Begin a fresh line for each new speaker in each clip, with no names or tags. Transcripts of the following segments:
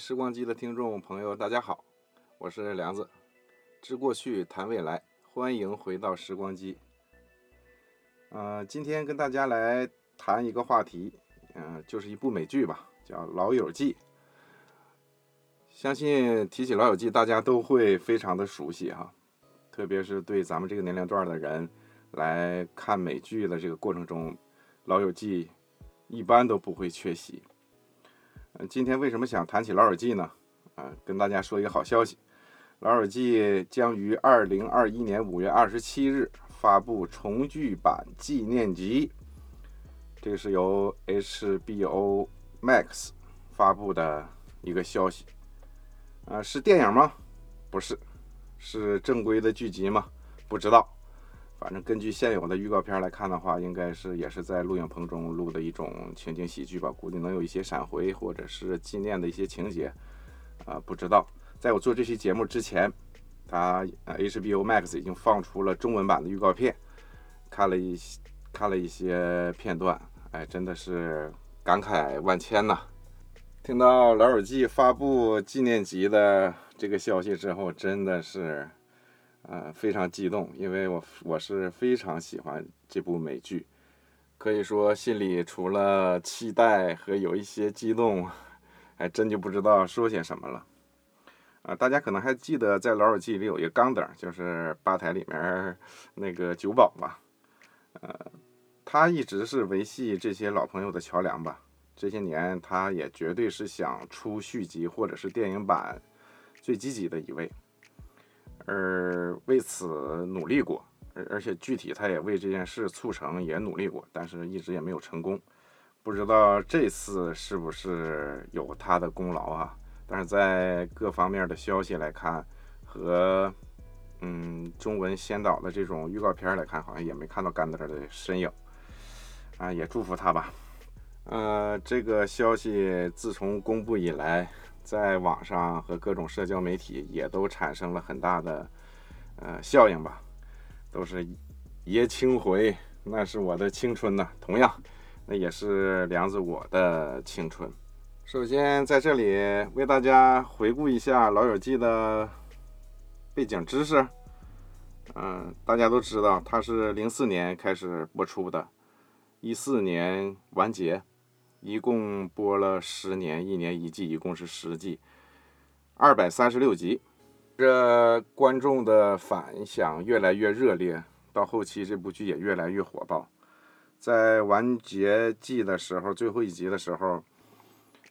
时光机的听众朋友，大家好，我是梁子，知过去谈未来，欢迎回到时光机。呃，今天跟大家来谈一个话题，嗯、就是一部美剧吧，叫《老友记》。相信提起《老友记》，大家都会非常的熟悉哈，特别是对咱们这个年龄段的人来看美剧的这个过程中，《老友记》一般都不会缺席。嗯，今天为什么想谈起《老友记》呢？啊、跟大家说一个好消息，《老友记》将于二零二一年五月二十七日发布重聚版纪念集，这个是由 HBO Max 发布的一个消息。啊、是电影吗？不是，是正规的剧集吗？不知道。反正根据现有的预告片来看的话，应该是也是在录影棚中录的一种情景喜剧吧，估计能有一些闪回或者是纪念的一些情节，啊、不知道。在我做这期节目之前，它呃 HBO Max 已经放出了中文版的预告片，看了一些看了一些片段，哎，真的是感慨万千呐。听到《老友记》发布纪念集的这个消息之后，真的是。呃，非常激动，因为我我是非常喜欢这部美剧，可以说心里除了期待和有一些激动，还真就不知道说些什么了。啊、大家可能还记得在《老友记》里有一个钢灯，就是吧台里面 那个酒保吧，呃，他一直是维系这些老朋友的桥梁吧。这些年，他也绝对是想出续集或者是电影版最积极的一位。而为此努力过，而而且具体他也为这件事促成也努力过，但是一直也没有成功。不知道这次是不是有他的功劳啊？但是在各方面的消息来看，和嗯中文先导的这种预告片来看，好像也没看到甘德尔的身影啊，也祝福他吧。呃，这个消息自从公布以来，在网上和各种社交媒体也都产生了很大的呃效应吧，都是爷青回，那是我的青春呐、同样，那也是梁子我的青春。首先在这里为大家回顾一下《老友记》的背景知识。嗯、大家都知道，它是零四年开始播出的，一四年完结。一共播了十年，一年一季，一共是十季，二百三十六集。这观众的反响越来越热烈，到后期这部剧也越来越火爆。在完结季的时候，最后一集的时候，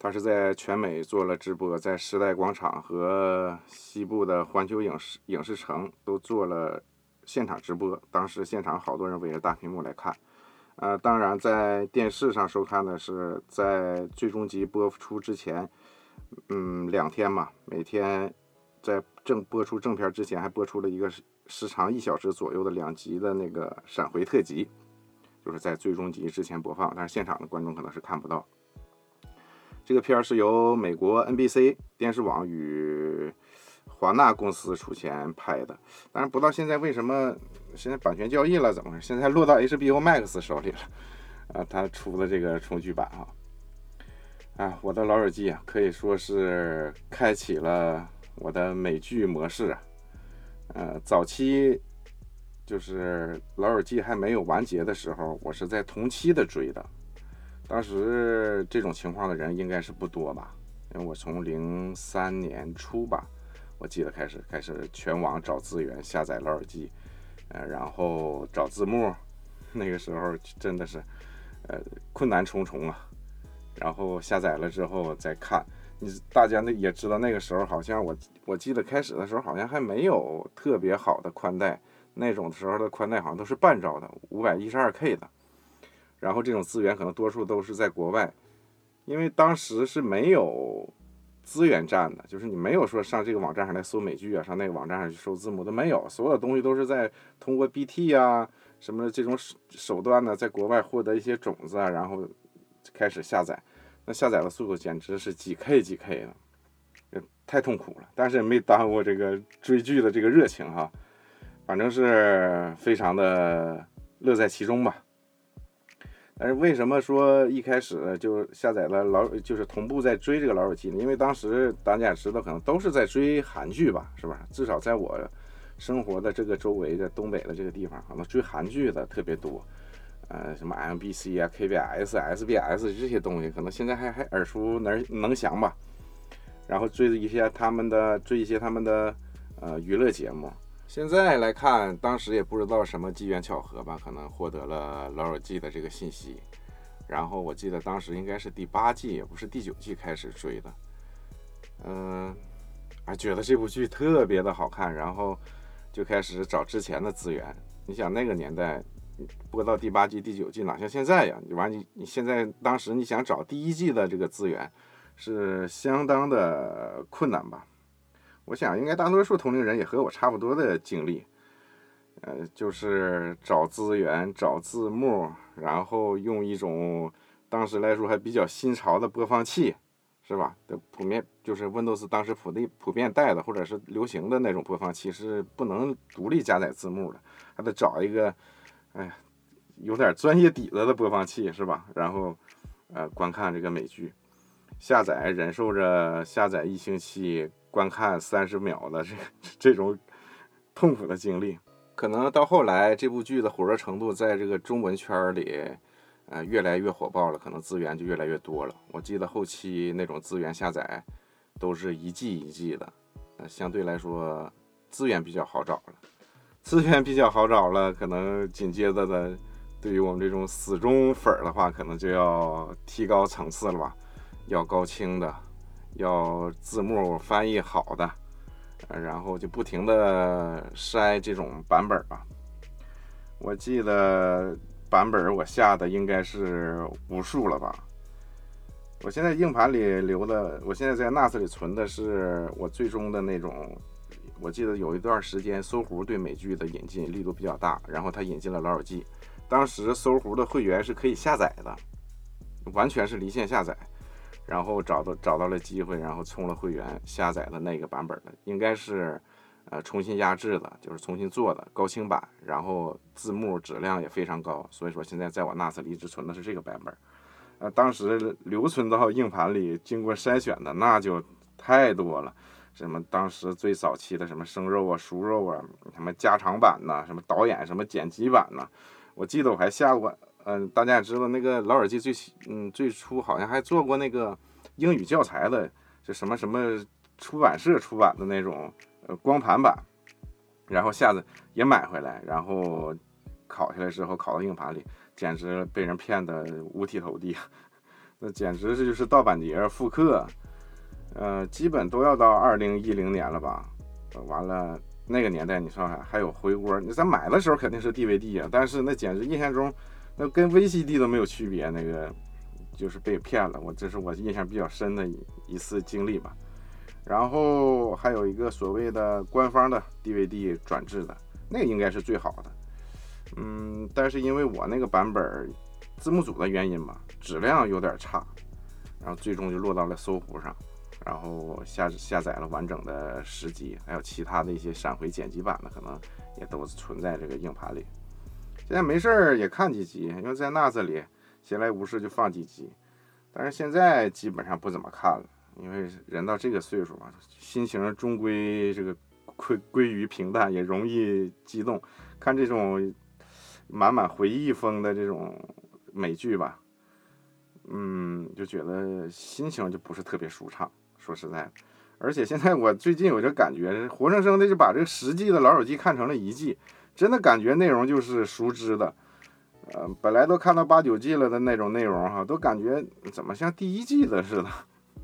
他是在全美做了直播，在时代广场和西部的环球影视影视城都做了现场直播。当时现场好多人围着大屏幕来看。呃，当然，在电视上收看的是在最终集播出之前，嗯，两天嘛，每天在正播出正片之前，还播出了一个时长一小时左右的两集的那个闪回特辑，就是在最终集之前播放，但是现场的观众可能是看不到。这个片是由美国 NBC 电视网与华纳公司出钱拍的，但是不知道现在为什么现在版权交易了，怎么回事？现在落到 HBO Max 手里了，啊，他出的这个重聚版啊，啊，我的老友记啊，可以说是开启了我的美剧模式啊，呃，早期就是老友记还没有完结的时候，我是在同期的追的，当时这种情况的人应该是不多吧，因为我从零三年初吧。我记得开始开始全网找资源下载老耳机，呃，然后找字幕，那个时候真的是，呃，困难重重啊。然后下载了之后再看，你大家那也知道那个时候好像我我记得开始的时候好像还没有特别好的宽带，那种时候的宽带好像都是半兆的，五百一十二 K 的。然后这种资源可能多数都是在国外，因为当时是没有。资源站的，就是你没有说上这个网站上来搜美剧啊，上那个网站上去搜字幕都没有，所有的东西都是在通过 BT 啊什么这种手手段呢，在国外获得一些种子啊，然后开始下载，那下载的速度简直是几 K 几 K 的，太痛苦了，但是也没耽误这个追剧的这个热情哈，反正是非常的乐在其中吧。但是为什么说一开始就下载了老，就是同步在追这个老友记呢？因为当时大家也知道，可能都是在追韩剧吧，是吧？至少在我生活的这个周围的东北的这个地方，可能追韩剧的特别多。呃，什么 MBC 啊、KBS、SBS 这些东西，可能现在还还耳熟能能详吧。然后追一些他们的，追一些他们的呃娱乐节目。现在来看，当时也不知道什么机缘巧合吧，可能获得了《老友记》的这个信息。然后我记得当时应该是第八季，也不是第九季开始追的。嗯，啊，觉得这部剧特别的好看，然后就开始找之前的资源。你想那个年代播到第八季、第九季，哪像现在呀？你完你你现在当时你想找第一季的这个资源，是相当的困难吧？我想，应该大多数同龄人也和我差不多的经历，呃，就是找资源、找字幕，然后用一种当时来说还比较新潮的播放器，是吧？的普遍就是 Windows 当时普的普遍带的或者是流行的那种播放器是不能独立加载字幕的，还得找一个，哎呀，有点专业底子的播放器，是吧？然后，呃，观看这个美剧，下载忍受着下载一星期。观看三十秒的这这种痛苦的经历，可能到后来这部剧的火热程度在这个中文圈里，呃，越来越火爆了，可能资源就越来越多了。我记得后期那种资源下载都是一季一季的，呃，相对来说资源比较好找了，资源比较好找了，可能紧接着的，对于我们这种死忠粉儿的话，可能就要提高层次了吧，要高清的。要字幕翻译好的，然后就不停的筛这种版本吧。我记得版本我下的应该是无数了吧。我现在硬盘里留的，我现在在 NAS 里存的是我最终的那种。我记得有一段时间搜狐对美剧的引进力度比较大，然后他引进了《老友记》，当时搜狐的会员是可以下载的，完全是离线下载。然后找到找到了机会，然后充了会员，下载的那个版本的，应该是，呃，重新压制的，就是重新做的高清版，然后字幕质量也非常高，所以说现在在我 NAS 里只存的是这个版本，呃，当时留存到硬盘里经过筛选的那就太多了，什么当时最早期的什么生肉啊、熟肉啊，什么加长版呐，什么导演什么剪辑版呐，我记得我还下过。嗯，大家也知道那个老耳机最嗯最初好像还做过那个英语教材的，就什么什么出版社出版的那种呃光盘版，然后下子也买回来，然后拷下来之后拷到硬盘里，简直被人骗得五体投地，那简直这就是盗版碟复刻，呃，基本都要到二零一零年了吧，完了那个年代你算算还有回锅，你咱买的时候肯定是 DVD 啊，但是那简直印象中。那跟 VCD 都没有区别，那个就是被骗了。我这是我印象比较深的一一次经历吧。然后还有一个所谓的官方的 DVD 转制的，那个应该是最好的。嗯，但是因为我那个版本字幕组的原因嘛，质量有点差，然后最终就落到了搜狐上，然后下下载了完整的十集，还有其他的一些闪回剪辑版的，可能也都存在这个硬盘里。现在没事儿也看几集，因为在 NAS 里闲来无事就放几集。但是现在基本上不怎么看了，因为人到这个岁数嘛，心情终归这个归归于平淡，也容易激动。看这种满满回忆风的这种美剧吧，嗯，就觉得心情就不是特别舒畅。说实在的，而且现在我最近有这感觉，活生生的就把这个十季的老友记看成了一季。真的感觉内容就是熟知的，呃，本来都看到八九季了的那种内容哈，都感觉怎么像第一季的似的，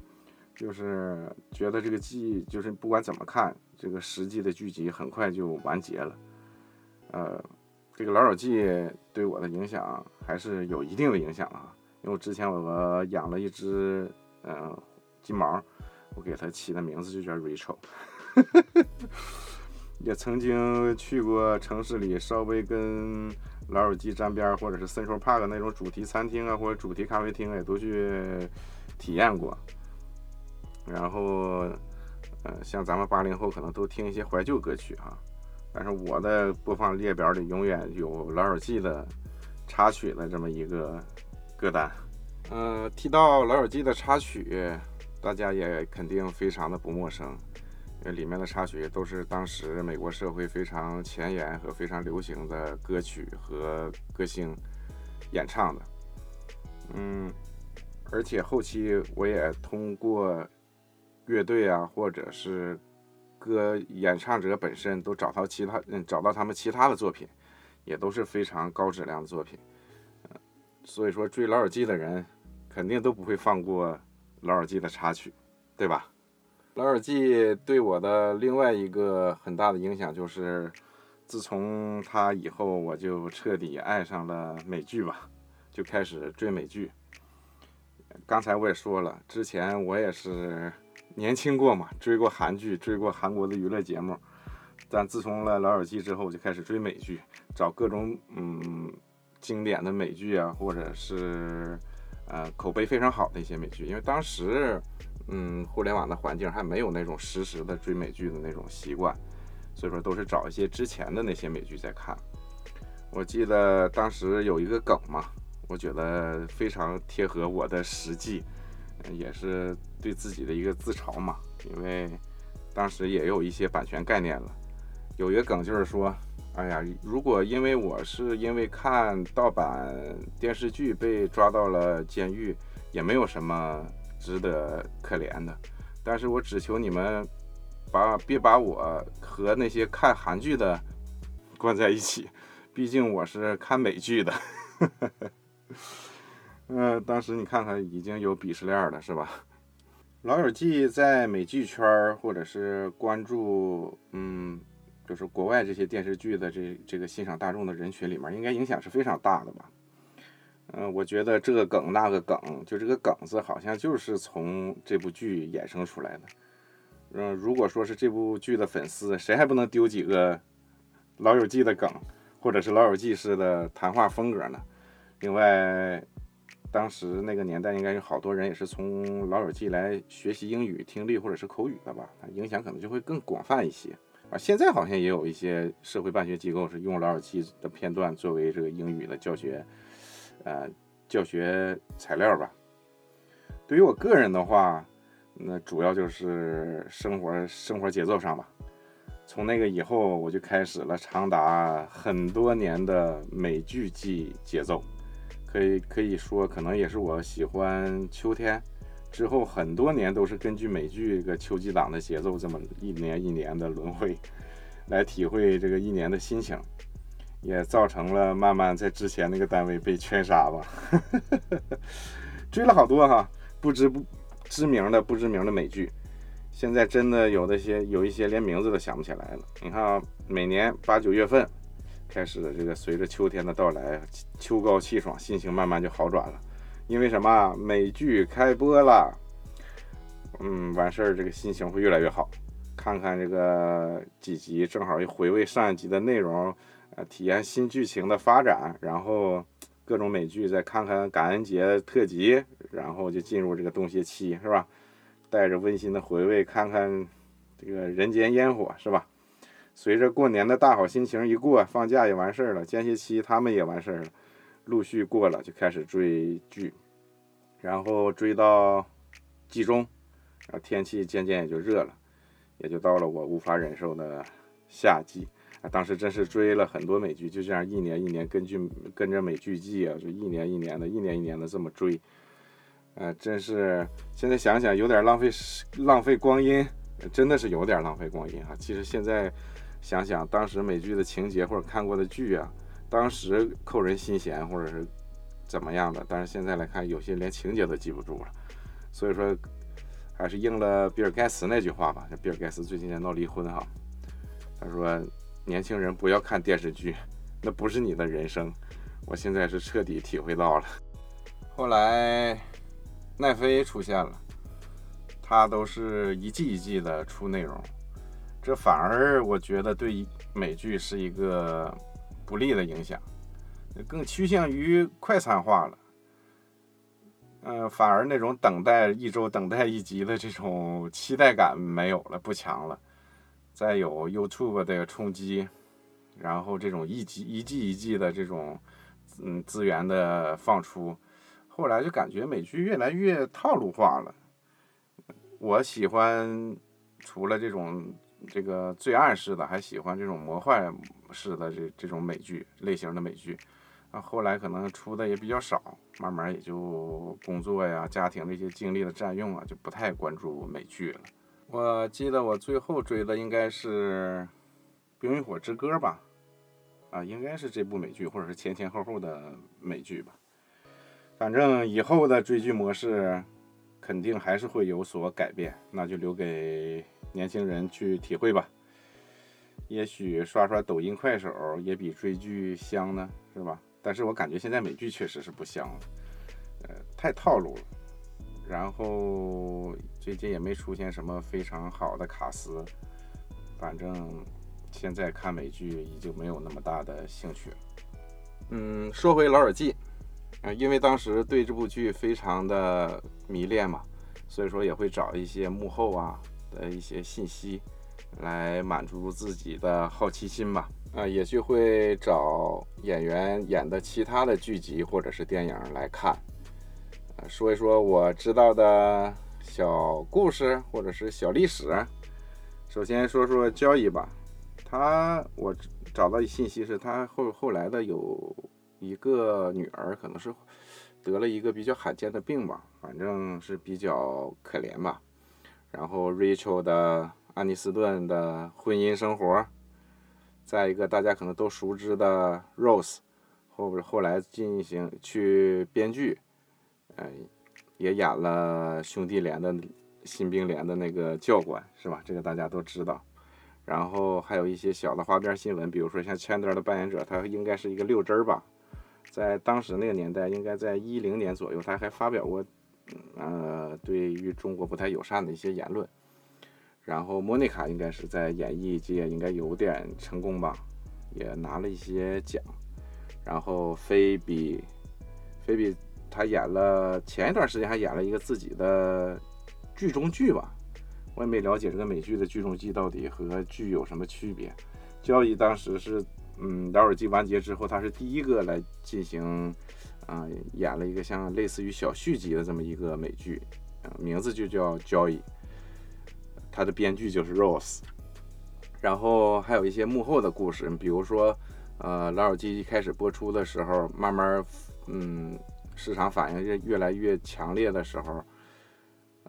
就是觉得这个季就是不管怎么看，这个十季的剧集很快就完结了，呃，这个老友记对我的影响还是有一定的影响啊，因为我之前我养了一只嗯金毛，我给它起的名字就叫 Rachel。也曾经去过城市里稍微跟老友记沾边儿，或者是 Central Park 那种主题餐厅啊，或者主题咖啡厅，也都去体验过。然后，呃，像咱们八零后可能都听一些怀旧歌曲哈，但是我的播放列表里永远有老友记的插曲的这么一个歌单。嗯，提到《老友记》的插曲，大家也肯定非常的不陌生，因为里面的插曲都是当时美国社会非常前沿和非常流行的歌曲和歌星演唱的。嗯，而且后期我也通过乐队啊，或者是歌演唱者本身，都找到其他嗯找到他们其他的作品，也都是非常高质量的作品。所以说追《老友记》的人。肯定都不会放过《老友记》的插曲，对吧？《老友记》对我的另外一个很大的影响就是，自从它以后，我就彻底爱上了美剧吧，就开始追美剧。刚才我也说了，之前我也是年轻过嘛，追过韩剧，追过韩国的娱乐节目。但自从了《老友记》之后，我就开始追美剧，找各种嗯经典的美剧啊，或者是。呃，口碑非常好的一些美剧，因为当时，嗯，互联网的环境还没有那种实时的追美剧的那种习惯，所以说都是找一些之前的那些美剧在看。我记得当时有一个梗嘛，我觉得非常贴合我的实际，也是对自己的一个自嘲嘛，因为当时也有一些版权概念了。有一个梗就是说。哎呀，如果因为我是因为看盗版电视剧被抓到了监狱，也没有什么值得可怜的。但是我只求你们把别把我和那些看韩剧的关在一起，毕竟我是看美剧的。嗯，当时你看看已经有鄙视链了，是吧？老友记在美剧圈或者是关注，嗯。就是国外这些电视剧的这这个欣赏大众的人群里面，应该影响是非常大的吧？嗯，我觉得这个梗那个梗，就这个梗子好像就是从这部剧衍生出来的。嗯，如果说是这部剧的粉丝，谁还不能丢几个老友记的梗，或者是老友记式的谈话风格呢？另外，当时那个年代应该有好多人也是从老友记来学习英语听力或者是口语的吧？影响可能就会更广泛一些。啊，现在好像也有一些社会办学机构是用老友记的片段作为这个英语的教学，呃，教学材料吧。对于我个人的话，那主要就是生活生活节奏上吧。从那个以后，我就开始了长达很多年的美剧季节奏，可以可以说，可能也是我喜欢秋天。之后很多年都是根据美剧这个秋季档的节奏，这么一年一年的轮回，来体会这个一年的心情，也造成了慢慢在之前那个单位被圈杀吧。追了好多哈，不知不知名的不知名的美剧，现在真的有那些有一些连名字都想不起来了。你看啊，每年八九月份开始，这个随着秋天的到来，秋高气爽，心情慢慢就好转了。因为什么？美剧开播了，嗯，完事儿这个心情会越来越好。看看这个几集，正好又回味上一集的内容，呃，体验新剧情的发展，然后各种美剧再看看感恩节特辑，然后就进入这个冬歇期，是吧？带着温馨的回味，看看这个人间烟火，是吧？随着过年的大好心情一过，放假也完事儿了，间歇期他们也完事儿了。陆续过了，就开始追剧，然后追到季中，然后天气渐渐也就热了，也就到了我无法忍受的夏季。当时真是追了很多美剧，就这样一年一年根据跟着美剧季啊，就一年一年的，一年一年的这么追。呃，真是现在想想有点浪费浪费光阴，真的是有点浪费光阴啊。其实现在想想当时美剧的情节或者看过的剧啊。当时扣人心弦，或者是怎么样的，但是现在来看，有些连情节都记不住了。所以说，还是应了比尔盖茨那句话吧。比尔盖茨最近在闹离婚哈，他说：“年轻人不要看电视剧，那不是你的人生。”我现在是彻底体会到了。后来奈飞出现了，他都是一季一季的出内容，这反而我觉得对美剧是一个。不利的影响，更趋向于快餐化了。嗯，反而那种等待一周、等待一集的这种期待感没有了，不强了。再有 YouTube 的冲击，然后这种一集一季一季的这种嗯资源的放出，后来就感觉美剧越来越套路化了。我喜欢除了这种这个罪案式的，还喜欢这种魔幻式的这这种美剧类型的美剧。啊，后来可能出的也比较少，慢慢也就工作呀、家庭的一些精力的占用啊，就不太关注美剧了。我记得我最后追的应该是《冰与火之歌》吧，啊，应该是这部美剧，或者是前前后后的美剧吧。反正以后的追剧模式肯定还是会有所改变，那就留给年轻人去体会吧。也许刷刷抖音、快手也比追剧香呢，是吧？但是我感觉现在美剧确实是不香了，呃，太套路了。然后最近也没出现什么非常好的卡司，反正现在看美剧已经没有那么大的兴趣。嗯，说回《老友记》，啊，因为当时对这部剧非常的迷恋嘛，所以说也会找一些幕后啊的一些信息，来满足自己的好奇心吧。啊，也就会找演员演的其他的剧集或者是电影来看，呃，说一说我知道的小故事或者是小历史。首先说说交易吧，他我找到信息是他后后来的有一个女儿，可能是得了一个比较罕见的病吧，反正是比较可怜吧。然后 Rachel 的安妮斯顿的婚姻生活。再一个，大家可能都熟知的 Rose，后后来进行去编剧，呃，也演了兄弟连的新兵连的那个教官，是吧？这个大家都知道。然后还有一些小的花边新闻，比如说像千德的扮演者，他应该是一个六针儿吧，在当时那个年代，应该在一零年左右，他还发表过，呃，对于中国不太友善的一些言论。然后莫妮卡应该是在演艺界应该有点成功吧，也拿了一些奖。然后菲比，菲比他演了前一段时间还演了一个自己的剧中剧吧，我也没了解这个美剧的剧中剧到底和剧有什么区别。交易当时是，嗯，《老友记》完结之后，他是第一个来进行，啊，演了一个像类似于小续集的这么一个美剧，名字就叫交易。他的编剧就是 Rose，然后还有一些幕后的故事，比如说，呃，《老友记》一开始播出的时候，慢慢，嗯，市场反应越越来越强烈的时候，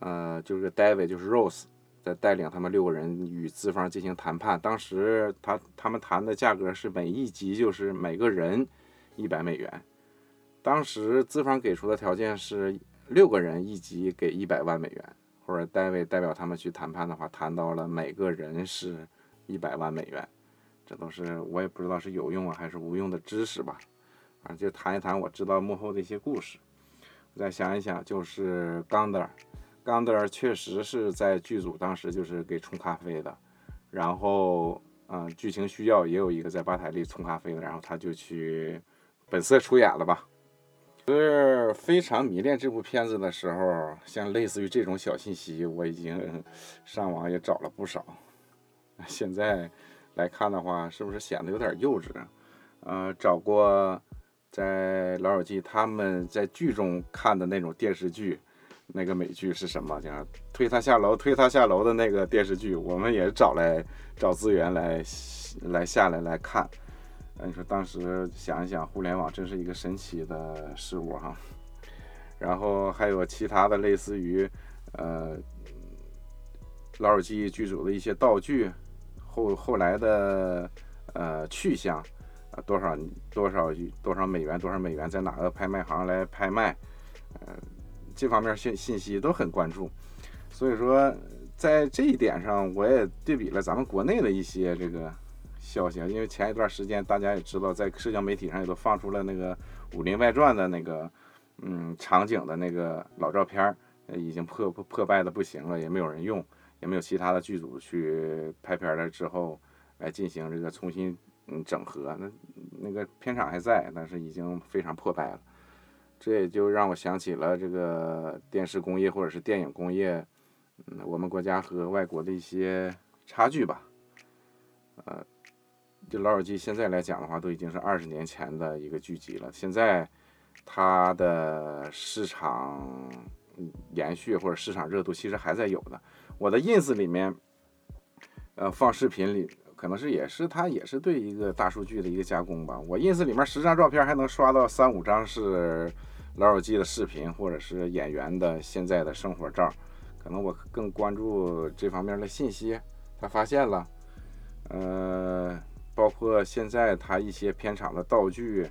呃，就是 David，就是 Rose，在带领他们六个人与资方进行谈判。当时他他们谈的价格是每一集就是每个人一百美元，当时资方给出的条件是六个人一集给一百万美元。或者 David 代表他们去谈判的话，谈到了每个人是一百万美元，这都是我也不知道是有用啊还是无用的知识吧。啊，就谈一谈我知道幕后的一些故事。我再想一想，就是冈德尔，冈德尔确实是在剧组当时就是给冲咖啡的，然后嗯，剧情需要也有一个在吧台里冲咖啡的，然后他就去本色出演了吧。就是非常迷恋这部片子的时候，像类似于这种小信息，我已经上网也找了不少。现在来看的话，是不是显得有点幼稚？呃，找过在《老友记》他们在剧中看的那种电视剧，那个美剧是什么？叫推他下楼，推他下楼的那个电视剧，我们也找来找资源来来下来来看。你说当时想一想，互联网真是一个神奇的事物哈。然后还有其他的类似于，呃，老友记剧组的一些道具，后后来的呃去向啊，多少多少多少美元，多少美元在哪个拍卖行来拍卖，呃，这方面信信息都很关注。所以说，在这一点上，我也对比了咱们国内的一些这个。消息，因为前一段时间大家也知道，在社交媒体上也都放出了那个《武林外传》的那个嗯场景的那个老照片，已经破破破败的不行了，也没有人用，也没有其他的剧组去拍片了之后来进行这个重新嗯整合。那那个片场还在，但是已经非常破败了。这也就让我想起了这个电视工业或者是电影工业，嗯，我们国家和外国的一些差距吧，呃。就老友记现在来讲的话，都已经是二十年前的一个剧集了。现在它的市场延续或者市场热度其实还在有的。我的 ins 里面，呃，放视频里可能是也是它也是对一个大数据的一个加工吧。我 ins 里面十张照片还能刷到三五张是老友记的视频或者是演员的现在的生活照。可能我更关注这方面的信息，他发现了，呃。包括现在他一些片场的道具，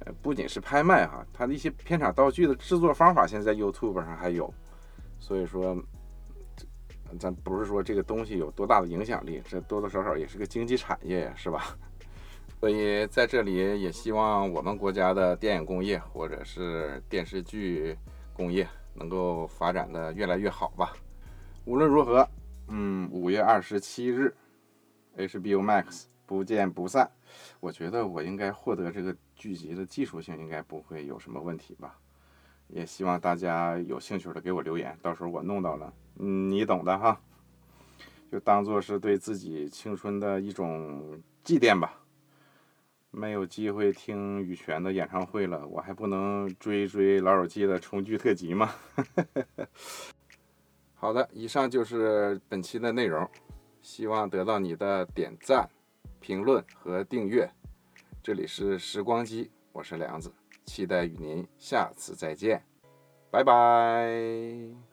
呃，不仅是拍卖哈，他的一些片场道具的制作方法，现在 YouTube 上还有。所以说，咱不是说这个东西有多大的影响力，这多多少少也是个经济产业呀，是吧？所以在这里也希望我们国家的电影工业或者是电视剧工业能够发展的越来越好吧。无论如何，嗯，五月二十七日，HBO Max。不见不散，我觉得我应该获得这个剧集的技术性应该不会有什么问题吧，也希望大家有兴趣的给我留言，到时候我弄到了，嗯，你懂的哈，就当做是对自己青春的一种祭奠吧。没有机会听羽泉的演唱会了，我还不能追追老友记的重聚特辑吗？好的，以上就是本期的内容，希望得到你的点赞。评论和订阅，这里是时光机，我是梁子，期待与您下次再见，拜拜。